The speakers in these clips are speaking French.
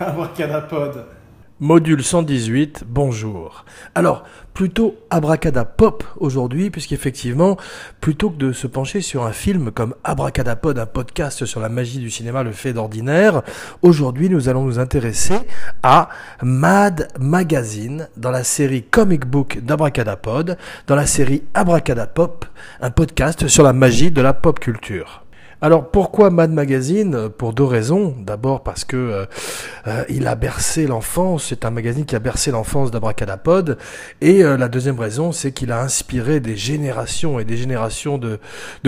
Abracadapod. Module 118, bonjour. Alors, plutôt abracadapop aujourd'hui, puisqu'effectivement, plutôt que de se pencher sur un film comme Abracadapod, un podcast sur la magie du cinéma, le fait d'ordinaire, aujourd'hui nous allons nous intéresser à Mad Magazine dans la série Comic Book d'Abracadapod, dans la série Abracadapop, un podcast sur la magie de la pop culture. Alors pourquoi Mad Magazine? Pour deux raisons. D'abord parce que euh, euh, il a bercé l'enfance, c'est un magazine qui a bercé l'enfance d'Abracadapod. Et euh, la deuxième raison, c'est qu'il a inspiré des générations et des générations de,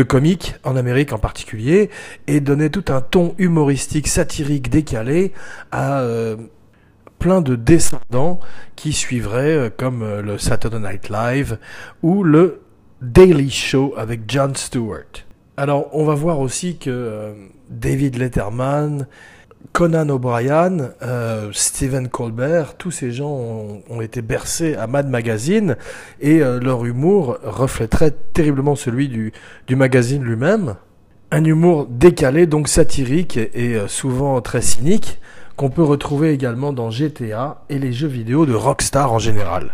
comiques, en Amérique en particulier, et donné tout un ton humoristique, satirique, décalé à plein de descendants qui suivraient comme le Saturday Night Live ou le Daily Show avec Jon Stewart. Alors, on va voir aussi que euh, David Letterman, Conan O'Brien, euh, Stephen Colbert, tous ces gens ont, été bercés à Mad Magazine et euh, leur humour reflèterait terriblement celui du magazine lui-même. Un humour décalé, donc satirique et souvent très cynique, qu'on peut retrouver également dans GTA et les jeux vidéo de Rockstar en général.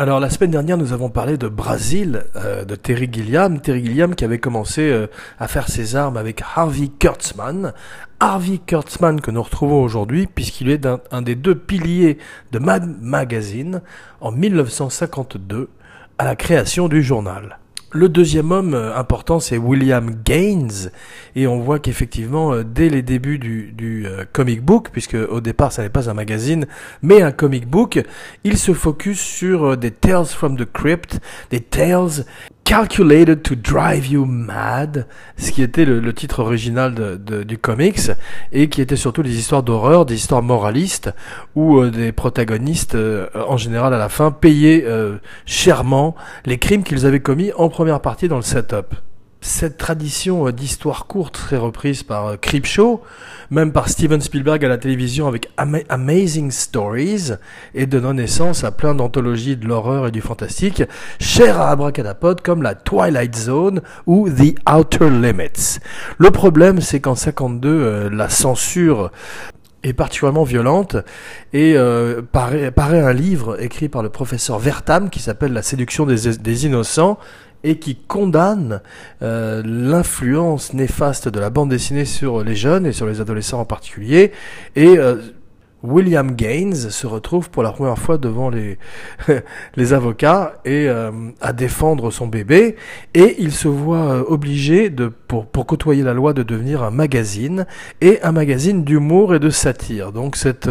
Alors la semaine dernière, nous avons parlé de Brésil, euh, de Terry Gilliam. Terry Gilliam qui avait commencé euh, à faire ses armes avec Harvey Kurtzman. Harvey Kurtzman que nous retrouvons aujourd'hui puisqu'il est un, un, des deux piliers de Mad Magazine en 1952 à la création du journal. Le deuxième homme euh, important, c'est William Gaines, et on voit qu'effectivement, euh, dès les débuts du, euh, comic book, puisque au départ, ça n'est pas un magazine, mais un comic book, il se focus sur des tales from the crypt, des tales Calculated to Drive You Mad, ce qui était le, titre original du comics, et qui était surtout des histoires d'horreur, des histoires moralistes, où euh, des protagonistes, euh, en général à la fin, payaient euh, chèrement les crimes qu'ils avaient commis en première partie dans le setup cette tradition euh, d'histoire courte très reprise par euh, Creepshow, même par Steven Spielberg à la télévision avec Amazing Stories, et donnant naissance à plein d'anthologies de l'horreur et du fantastique, chères à Abracadapod comme la Twilight Zone ou The Outer Limits. Le problème, c'est qu'en 52, euh, la censure est particulièrement violente et euh, paraît, un livre écrit par le professeur Vertam qui s'appelle La séduction des innocents et qui condamne euh, l'influence néfaste de la bande dessinée sur les jeunes et sur les adolescents en particulier. Et euh, William Gaines se retrouve pour la première fois devant les, les avocats et euh, à défendre son bébé et il se voit obligé de pour, pour côtoyer la loi de devenir un magazine et un magazine d'humour et de satire. Donc cette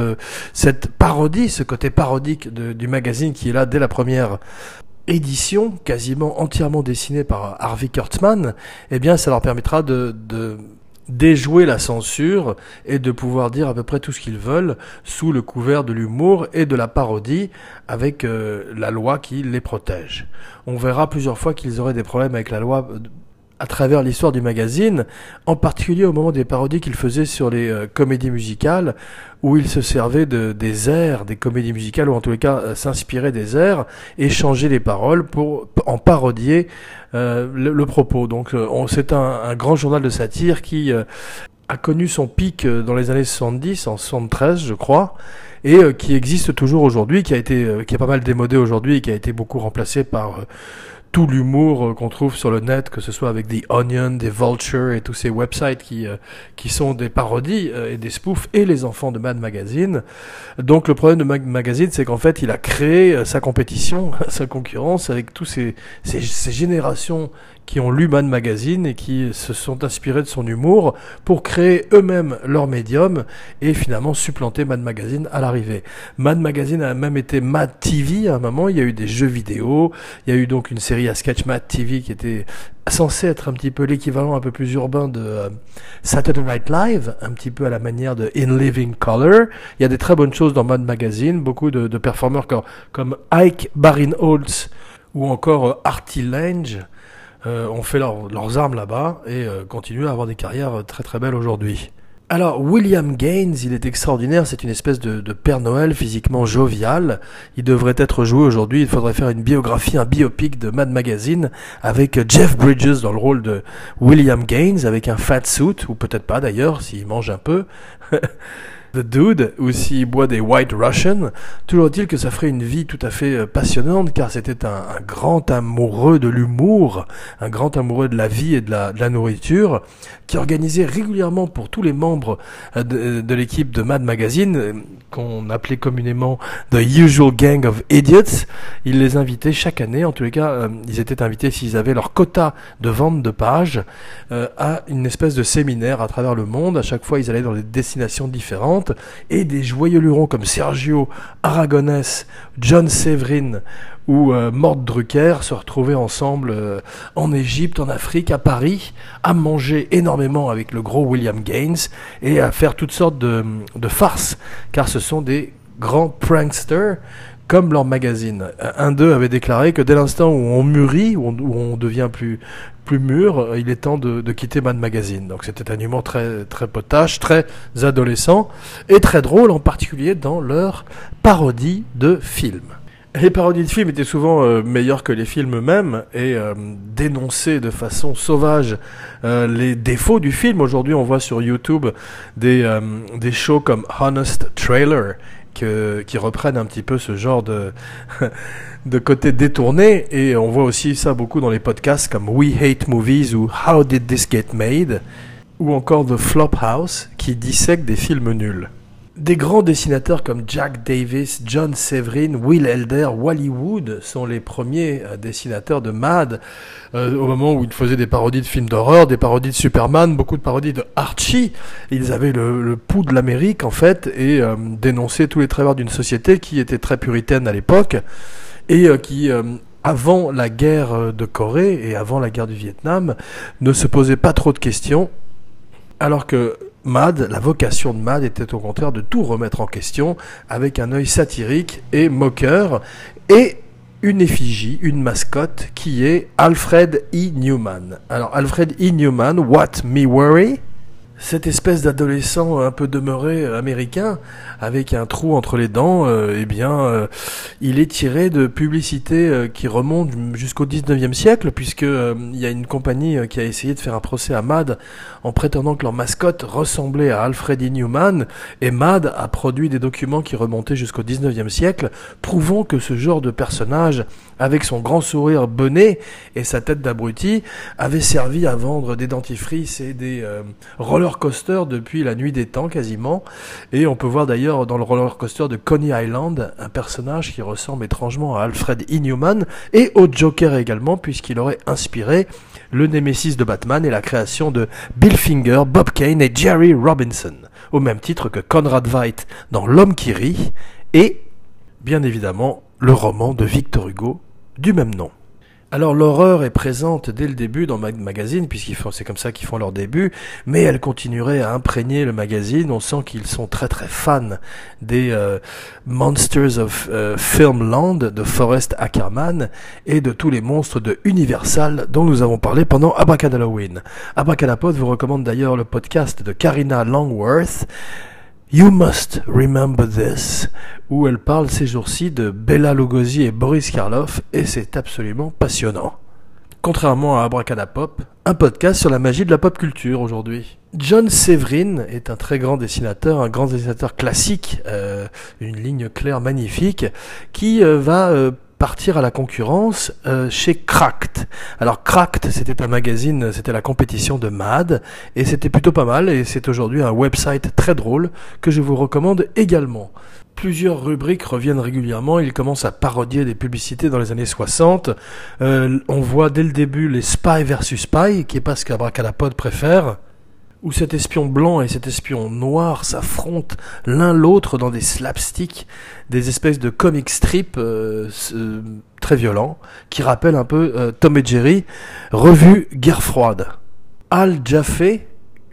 cette parodie, ce côté parodique du magazine qui est là dès la première édition quasiment entièrement dessinée par Harvey Kurtzman, eh bien ça leur permettra de, déjouer la censure et de pouvoir dire à peu près tout ce qu'ils veulent sous le couvert de l'humour et de la parodie avec euh, la loi qui les protège. On verra plusieurs fois qu'ils auraient des problèmes avec la loi à travers l'histoire du magazine, en particulier au moment des parodies qu'il faisait sur les euh, comédies musicales, où il se servait de, des airs des comédies musicales, ou en tous les cas euh, s'inspirait des airs, et changeait les paroles pour en parodier euh, le, propos. Donc c'est un, un, grand journal de satire qui a connu son pic dans les années 70, en 73 je crois, et qui existe toujours aujourd'hui, qui a été, qui a pas mal démodé aujourd'hui, qui a été beaucoup remplacé par tout l'humour euh, qu'on trouve sur le net, que ce soit avec The Onion, des Vulture et tous ces websites qui, euh, qui sont des parodies euh, et des spoofs et les enfants de Mad Magazine. Donc le problème de Mad Magazine, c'est qu'en fait, il a créé sa compétition, sa concurrence avec tous ces, ces, ces générations qui ont lu Man Magazine et qui se sont inspirés de son humour pour créer eux-mêmes leur médium et finalement supplanter Mad Magazine à l'arrivée. Mad Magazine a même été Mad TV à un moment, il y a eu des jeux vidéo, il y a eu donc une série à sketch Mad TV qui était censé être un petit peu l'équivalent un peu plus urbain de euh, Saturday Night Live, un petit peu à la manière de In Living Color. Il y a des très bonnes choses dans Mad Magazine, beaucoup de, de performeurs comme, comme Ike Barinholtz ou encore euh, Artie Lange euh, ont fait leurs armes là-bas et euh, continuent à avoir des carrières très très belles aujourd'hui. Alors, William Gaines, il est extraordinaire, c'est une espèce de, de, Père Noël physiquement jovial. Il devrait être joué aujourd'hui, il faudrait faire une biographie, un biopic de Mad Magazine avec Jeff Bridges dans le rôle de William Gaines, avec un fat suit, ou peut-être pas d'ailleurs, s'il mange un peu. The Dude, ou s'il boit des White Russian, toujours est-il que ça ferait une vie tout à fait euh, passionnante, car c'était un, grand amoureux de l'humour, un grand amoureux de la vie et de la, nourriture, qui organisait régulièrement pour tous les membres euh, de, de l'équipe de Mad Magazine, euh, qu'on appelait communément The Usual Gang of Idiots, il les invitait chaque année, en tous les cas, ils étaient invités s'ils avaient leur quota de vente de pages, à une espèce de séminaire à travers le monde, à chaque fois ils allaient dans des destinations différentes, et des joyeux lurons comme Sergio Aragonès, John Severin ou euh, Mort Drucker se retrouvaient ensemble euh, en Égypte, en Afrique, à Paris, à manger énormément avec le gros William Gaines et à faire toutes sortes de, de farces, car ce sont des grands pranksters comme leur magazine. Un d'eux avait déclaré que dès l'instant où on mûrit, où on, devient plus, plus mûr, il est temps de, de quitter Mad Magazine. Donc c'était un humour très, très potache, très adolescent et très drôle, en particulier dans leur parodie de films. Les parodies de films étaient souvent euh, meilleures que les films eux-mêmes et euh, dénonçaient de façon sauvage euh, les défauts du film. Aujourd'hui, on voit sur YouTube des, euh, des shows comme Honest Trailer que, qui reprennent un petit peu ce genre de, de côté détourné. Et on voit aussi ça beaucoup dans les podcasts comme We Hate Movies ou How Did This Get Made ou encore The Flophouse qui dissèque des films nuls. Des grands dessinateurs comme Jack Davis, John Severin, Will Elder, Wally Wood sont les premiers euh, dessinateurs de Mad euh, au moment où ils faisaient des parodies de films d'horreur, des parodies de Superman, beaucoup de parodies de Archie. Ils avaient le, pouls de l'Amérique en fait et euh, dénonçaient tous les travers d'une société qui était très puritaine à l'époque et qui avant la guerre de Corée et avant la guerre du Vietnam ne se posait pas trop de questions alors que Mad, la vocation de Mad était au contraire de tout remettre en question avec un œil satirique et moqueur et une effigie, une mascotte qui est Alfred E. Newman. Alors Alfred E. Newman, What Me Worry? Cette espèce d'adolescent un peu demeuré américain avec un trou entre les dents, euh, eh bien, euh, il est tiré de publicités euh, qui remontent jusqu'au 19e siècle, puisque il y a une compagnie qui a essayé de faire un procès à Mad en prétendant que leur mascotte ressemblait à Alfred E. Et Mad a produit des documents qui remontaient jusqu'au 19e siècle, prouvant que ce genre de personnage, avec son grand sourire bonnet et sa tête d'abruti, avait servi à vendre des dentifrices et des roller coaster depuis la nuit des temps quasiment. Et on peut voir d'ailleurs dans le roller coaster de Coney Island un personnage qui ressemble étrangement à Alfred E. Newman et au Joker également puisqu'il aurait inspiré le Némésis de Batman et la création de Bill Finger, Bob Kane et Jerry Robinson, au même titre que Conrad Veidt dans L'homme qui rit et bien évidemment le roman de Victor Hugo du même nom. Alors l'horreur est présente dès le début dans Mag Magazine, puisqu'ils font, c'est comme ça qu'ils font leur début, mais elle continuerait à imprégner le magazine. On sent qu'ils sont très très fans des euh, Monsters of euh, Filmland de Forrest Ackerman et de tous les monstres de Universal dont nous avons parlé pendant Abracadalloween. Abracadapod vous recommande d'ailleurs le podcast de Karina Longworth. You Must Remember This, où elle parle ces jours-ci de Bella Lugosi et Boris Karloff, et c'est absolument passionnant. Contrairement à Abracadapop, un podcast sur la magie de la pop culture aujourd'hui. John Severin est un très grand dessinateur, un grand dessinateur classique, euh, une ligne claire magnifique, qui euh, va euh, partir à la concurrence euh, chez Cracked. Alors Cracked, c'était un magazine, c'était la compétition de Mad, et c'était plutôt pas mal, et c'est aujourd'hui un website très drôle que je vous recommande également. Plusieurs rubriques reviennent régulièrement, il commence à parodier des publicités dans les années 60. Euh, on voit dès le début les Spy versus Spy, qui est pas ce qu'Abracadapod préfère où cet espion blanc et cet espion noir s'affrontent l'un l'autre dans des slapsticks, des espèces de comic strips euh, euh, très violents, qui rappellent un peu euh, Tom et Jerry, revue Guerre froide. Al Jaffe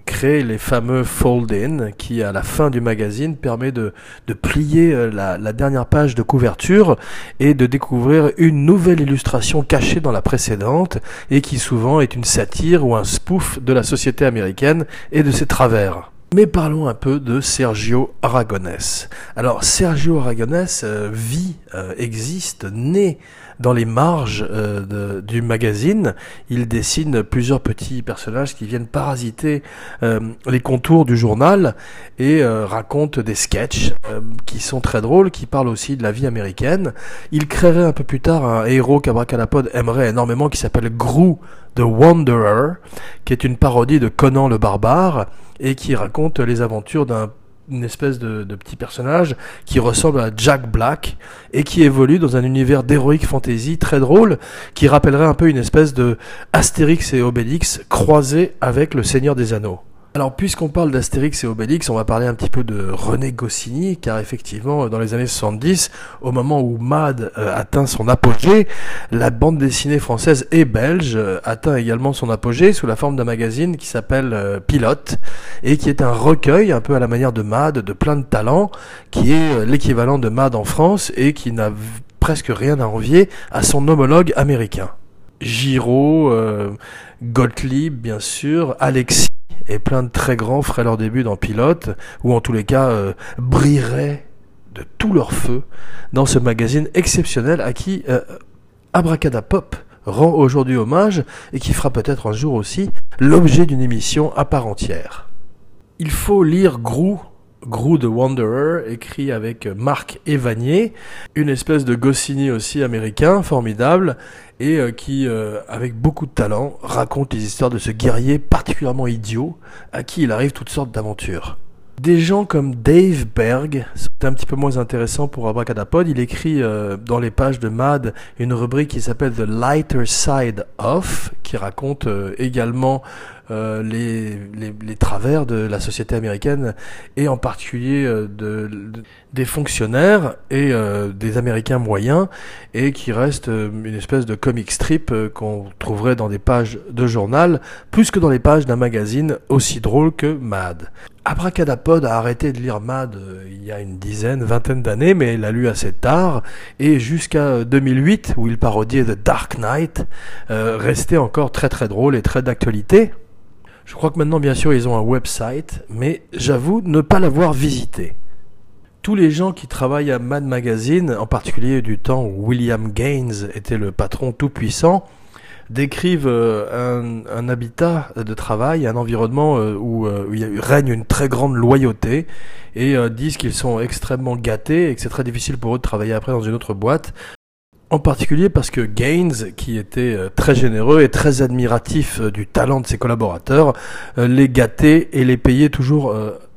crée les fameux fold-in qui, à la fin du magazine, permet de, de plier la, la, dernière page de couverture et de découvrir une nouvelle illustration cachée dans la précédente et qui souvent est une satire ou un spoof de la société américaine et de ses travers. Mais parlons un peu de Sergio Aragonés. Alors Sergio Aragonés euh, vit, euh, existe, naît dans les marges euh, du magazine. Il dessine plusieurs petits personnages qui viennent parasiter les contours du journal et raconte des sketchs qui sont très drôles, qui parlent aussi de la vie américaine. Il créerait un peu plus tard un héros qu'Abracadapod aimerait énormément qui s'appelle Gru The Wanderer, qui est une parodie de Conan le barbare et qui raconte les aventures d'un une espèce de, petit personnage qui ressemble à Jack Black et qui évolue dans un univers d'héroïque fantasy très drôle qui rappellerait un peu une espèce de Astérix et Obélix croisé avec le Seigneur des Anneaux. Alors, puisqu'on parle d'Astérix et Obélix, on va parler un petit peu de René Goscinny, car effectivement, dans les années 70, au moment où Mad euh, atteint son apogée, la bande dessinée française et belge euh, atteint également son apogée sous la forme d'un magazine qui s'appelle euh, Pilote, et qui est un recueil, un peu à la manière de Mad, de plein de talents, qui est l'équivalent de Mad en France, et qui n'a presque rien à envier à son homologue américain. Giraud, Gottlieb, bien sûr, Alexis, et plein de très grands feraient leur début dans Pilote, ou en tous les cas euh, brilleraient de tout leur feu dans ce magazine exceptionnel à qui euh, rend aujourd'hui hommage et qui fera peut-être un jour aussi l'objet d'une émission à part entière. Il faut lire Grou Grou the Wanderer, écrit avec Marc Evanier, une espèce de Goscinny aussi américain, formidable, et euh, qui, euh, avec beaucoup de talent, raconte les histoires de ce guerrier particulièrement idiot, à qui il arrive toutes sortes d'aventures. Des gens comme Dave Berg, c'est un petit peu moins intéressant pour Abracadapod, il écrit euh, dans les pages de Mad une rubrique qui s'appelle The Lighter Side Of, qui raconte également euh, les, les, travers de la société américaine et en particulier euh, de, des fonctionnaires et euh, des Américains moyens et qui reste une espèce de comic strip qu'on trouverait dans des pages de journal plus que dans les pages d'un magazine aussi drôle que Mad. Abracadapod a arrêté de lire Mad il y a une dizaine, vingtaine d'années, mais il l'a lu assez tard, et jusqu'à 2008, où il parodiait The Dark Knight, restait encore très très drôle et très d'actualité. Je crois que maintenant, bien sûr, ils ont un website, mais j'avoue ne pas l'avoir visité. Tous les gens qui travaillent à Mad Magazine, en particulier du temps où William Gaines était le patron tout-puissant, décrivent euh, un, habitat de travail, un environnement euh, où, euh, où, il règne une très grande loyauté et disent qu'ils sont extrêmement gâtés et que c'est très difficile pour eux de travailler après dans une autre boîte en particulier parce que Gaines, qui était très généreux et très admiratif du talent de ses collaborateurs, les gâtait et les payait toujours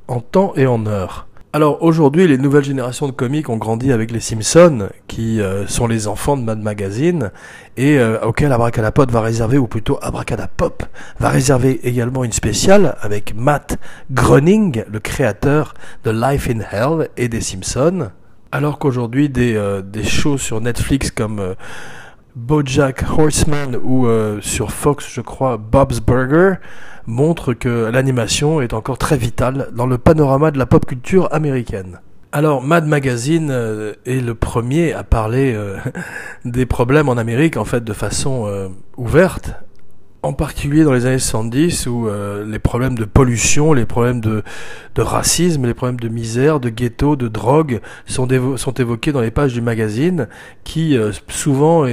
en temps et en heure. Alors aujourd'hui, les nouvelles générations de comiques ont grandi avec les Simpsons, qui sont les enfants de Mad Magazine, et euh, auquel Abracadapod va réserver, ou plutôt Abracadapop, va réserver également une spéciale avec Matt Groening, le créateur de Life in Hell et des Simpsons. Alors qu'aujourd'hui, des, euh, des shows sur Netflix comme euh, Bojack Horseman ou euh, sur Fox, je crois, Bob's Burger montrent que l'animation est encore très vitale dans le panorama de la pop culture américaine. Alors, Mad Magazine est le premier à parler des problèmes en Amérique, en fait, de façon ouverte en particulier dans les années 70 où euh, les problèmes de pollution, les problèmes de, racisme, les problèmes de misère, de ghetto, de drogue sont, évoqués dans les pages du magazine qui euh, souvent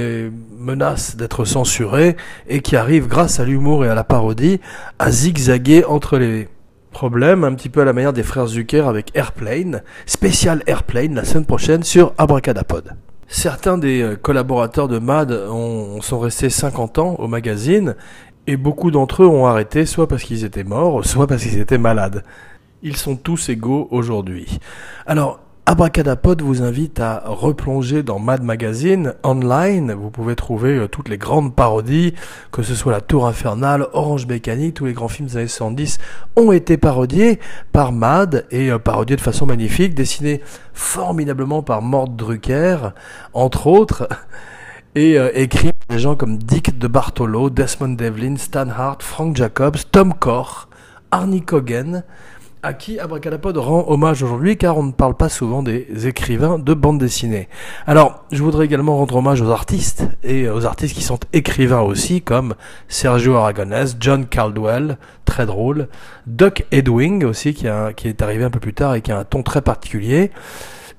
menacent d'être censurés et qui arrivent grâce à l'humour et à la parodie à zigzaguer entre les problèmes un petit peu à la manière des frères Zucker avec Airplane, spécial Airplane la semaine prochaine sur Abracadapod. Certains des euh, collaborateurs de MAD ont, sont restés 50 ans au magazine et beaucoup d'entre eux ont arrêté soit parce qu'ils étaient morts, soit parce qu'ils étaient malades. Ils sont tous égaux aujourd'hui. Alors, Abracadapod vous invite à replonger dans Mad Magazine online. Vous pouvez trouver euh, toutes les grandes parodies, que ce soit La Tour Infernale, Orange Mécanique, tous les grands films des années 70 ont été parodiés par Mad et euh, parodiés de façon magnifique, dessinés formidablement par Mort Drucker, entre autres, et euh, écrits par des gens comme Dick de Bartolo, Desmond Devlin, Stan Hart, Frank Jacobs, Tom Korr, Arnie Cogan, à qui Abracadapod rend hommage aujourd'hui, car on ne parle pas souvent des écrivains de bande dessinée. Alors, je voudrais également rendre hommage aux artistes, et aux artistes qui sont écrivains aussi, comme Sergio Aragonés, John Caldwell, très drôle, Doc Edwing aussi, qui, qui est arrivé un peu plus tard et qui a un ton très particulier,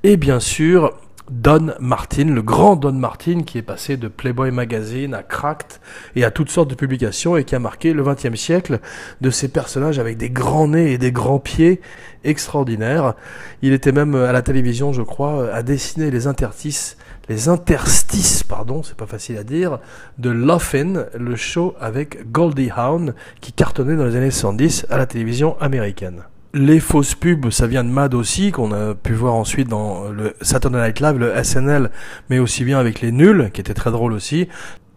et bien sûr, Don Martin, le grand Don Martin qui est passé de Playboy Magazine à Cracked et à toutes sortes de publications et qui a marqué le XXe siècle de ces personnages avec des grands nez et des grands pieds extraordinaires. Il était même à la télévision, je crois, à dessiner les interstices, les interstices, pardon, c'est pas facile à dire, de Loffin, le show avec Goldie Hawn qui cartonnait dans les années 70 à la télévision américaine. Les fausses pubs, ça vient de Mad aussi, qu'on a pu voir ensuite dans le Saturday Night Live, le SNL, mais aussi bien avec les nuls, qui était très drôle aussi.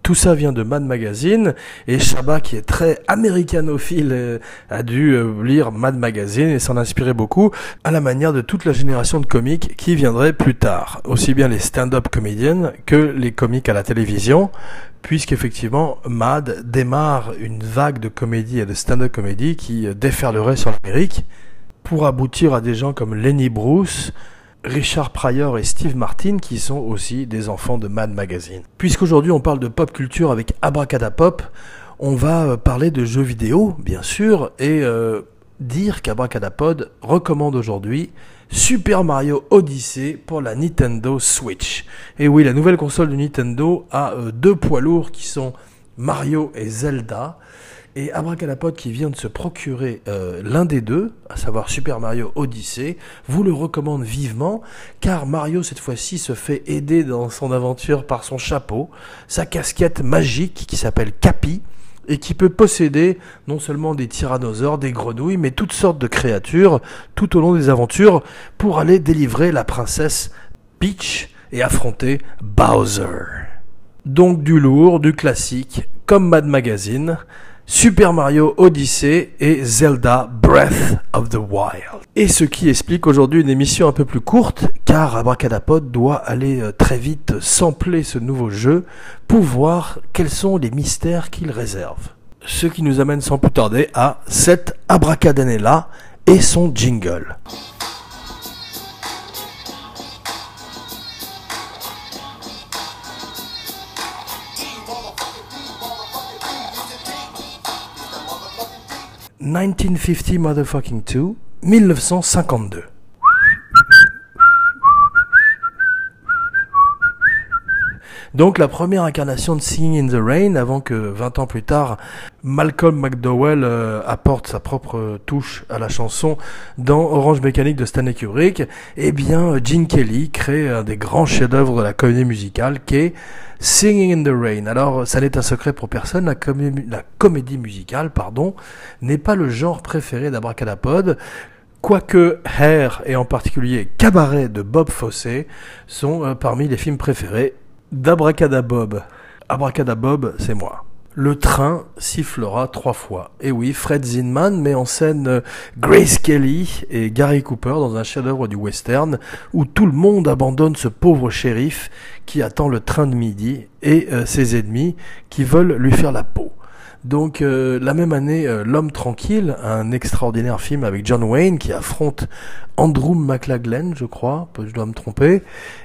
Tout ça vient de Mad Magazine et Shabba, qui est très américanophile, euh, a dû euh, lire Mad Magazine et s'en inspirer beaucoup, à la manière de toute la génération de comiques qui viendrait plus tard, aussi bien les stand-up comédiennes que les comiques à la télévision, puisqu'effectivement Mad démarre une vague de comédie et de stand-up comédie qui euh, déferlerait sur l'Amérique pour aboutir à des gens comme Lenny Bruce, Richard Pryor et Steve Martin qui sont aussi des enfants de Mad Magazine. Puisqu'aujourd'hui on parle de pop culture avec Abracadapop, on va euh, parler de jeux vidéo bien sûr et euh, dire qu'Abracadapod recommande aujourd'hui Super Mario Odyssey pour la Nintendo Switch. Et oui, la nouvelle console de Nintendo a euh, deux poids lourds qui sont Mario et Zelda. Et Abracadapod qui vient de se procurer euh, l'un des deux, à savoir Super Mario Odyssey, vous le recommande vivement, car Mario cette fois-ci se fait aider dans son aventure par son chapeau, sa casquette magique qui s'appelle Capi, et qui peut posséder non seulement des tyrannosaures, des grenouilles, mais toutes sortes de créatures tout au long des aventures pour aller délivrer la princesse Peach et affronter Bowser. Donc du lourd, du classique, comme Mad Magazine, Super Mario Odyssey et Zelda Breath of the Wild. Et ce qui explique aujourd'hui une émission un peu plus courte, car Abracadapod doit aller euh, très vite sampler ce nouveau jeu pour voir quels sont les mystères qu'il réserve. Ce qui nous amène sans plus tarder à cette Abracadanella et son jingle. 1950 motherfucking 2, 1952. Donc la première incarnation de Singing in the Rain, avant que 20 ans plus tard, Malcolm McDowell euh, apporte sa propre touche à la chanson dans Orange Mécanique de Stanley Kubrick, eh bien Gene Kelly crée un des grands chefs-d'œuvre de la comédie musicale qui est Singing in the Rain. Alors, ça n'est un secret pour personne, la, comédie musicale, pardon, n'est pas le genre préféré d'Abracadapod. Quoique Hair et en particulier Cabaret de Bob Fosse sont euh, parmi les films préférés d'Abracadabob. Abracadabob, c'est moi. Le train sifflera trois fois. Et oui, Fred Zinman met en scène euh, Grace Kelly et Gary Cooper dans un chef-d'œuvre du western où tout le monde abandonne ce pauvre shérif qui attend le train de midi et euh, ses ennemis qui veulent lui faire la peau. Donc euh, la même année, L'homme tranquille, un extraordinaire film avec John Wayne qui affronte Andrew McLaglen, je crois, je dois me tromper,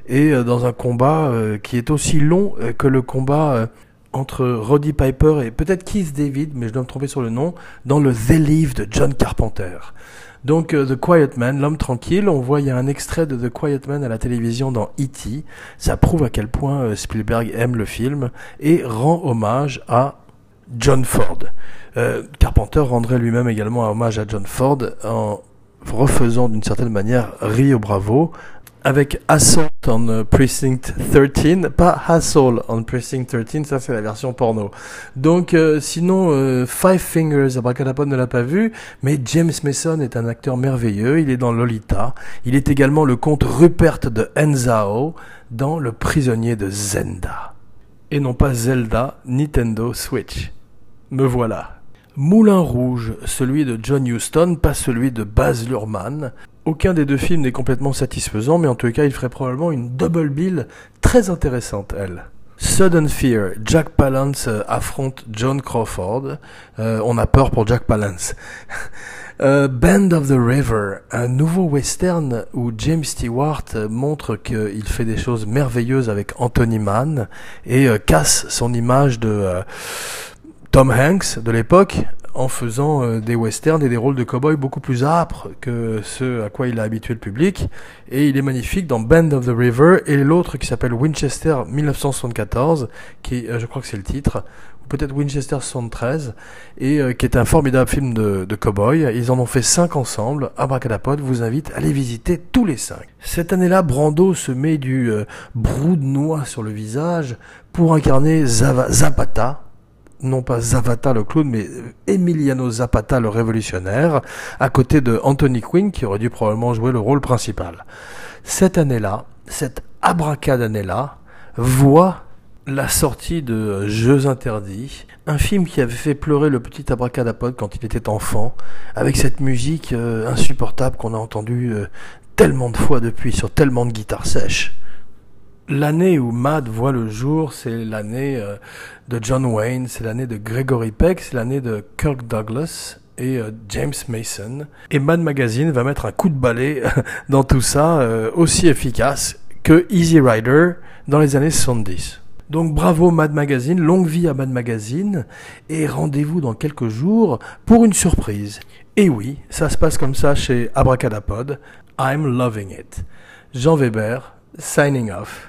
et dans un combat qui est aussi long que le combat entre Roddy Piper et peut-être Keith David, mais je dois me tromper sur le nom, dans le The Leave de John Carpenter. Donc euh, The Quiet Man, l'homme tranquille, on voit il y a un extrait de The Quiet Man à la télévision dans E.T. Ça prouve à quel point euh, Spielberg aime le film et rend hommage à John Ford. Euh, Carpenter rendrait lui-même également un hommage à John Ford en refaisant d'une certaine manière Rio Bravo avec Assault on euh, Precinct 13, pas Hassle on Precinct 13, ça c'est la version porno. Donc euh, sinon, euh, Five Fingers, Abracadapod ne l'a pas vu, mais James Mason est un acteur merveilleux, il est dans Lolita, il est également le comte Rupert de Enzao dans Le prisonnier de Zenda. Et non pas Zelda, Nintendo Switch. Me voilà. Moulin Rouge, celui de John Huston, pas celui de Baz Luhrmann. Aucun des deux films n'est complètement satisfaisant, mais en tout cas, il ferait probablement une double bill très intéressante, elle. Sudden Fear, Jack Palance euh, affronte John Crawford. Euh, on a peur pour Jack Palance. Euh, Band of the River, un nouveau western où James Stewart montre qu'il fait des choses merveilleuses avec Anthony Mann et euh, casse son image de euh, Tom Hanks de l'époque en faisant euh, des westerns et des rôles de cowboy beaucoup plus âpres que ceux à quoi il a habitué le public. Et il est magnifique dans Band of the River et l'autre qui s'appelle Winchester 1974, qui je crois que c'est le titre, peut-être Winchester 73, et euh, qui est un formidable film de, de cowboy. Ils en ont fait cinq ensemble. Abracadapod vous invite à les visiter tous les cinq. Cette année-là, Brando se met du euh, brou de noix sur le visage pour incarner Zapata, non pas Zapata le clown, mais Emiliano Zapata le révolutionnaire, à côté de Anthony Quinn qui aurait dû probablement jouer le rôle principal. Cette année-là, cette abracad année-là, voit la sortie de Jeux interdits, un film qui avait fait pleurer le petit abracadapod quand il était enfant, avec cette musique euh, insupportable qu'on a entendue euh, tellement de fois depuis sur tellement de guitares sèches. L'année où Mad voit le jour, c'est l'année euh, de John Wayne, c'est l'année de Gregory Peck, c'est l'année de Kirk Douglas et James Mason. Et Mad Magazine va mettre un coup de balai dans tout ça, aussi efficace que Easy Rider dans les années 70. Donc bravo Mad Magazine, longue vie à Mad Magazine, et rendez-vous dans quelques jours pour une surprise. Et oui, ça se passe comme ça chez Abracadapod. I'm loving it. Jean Weber, signing off.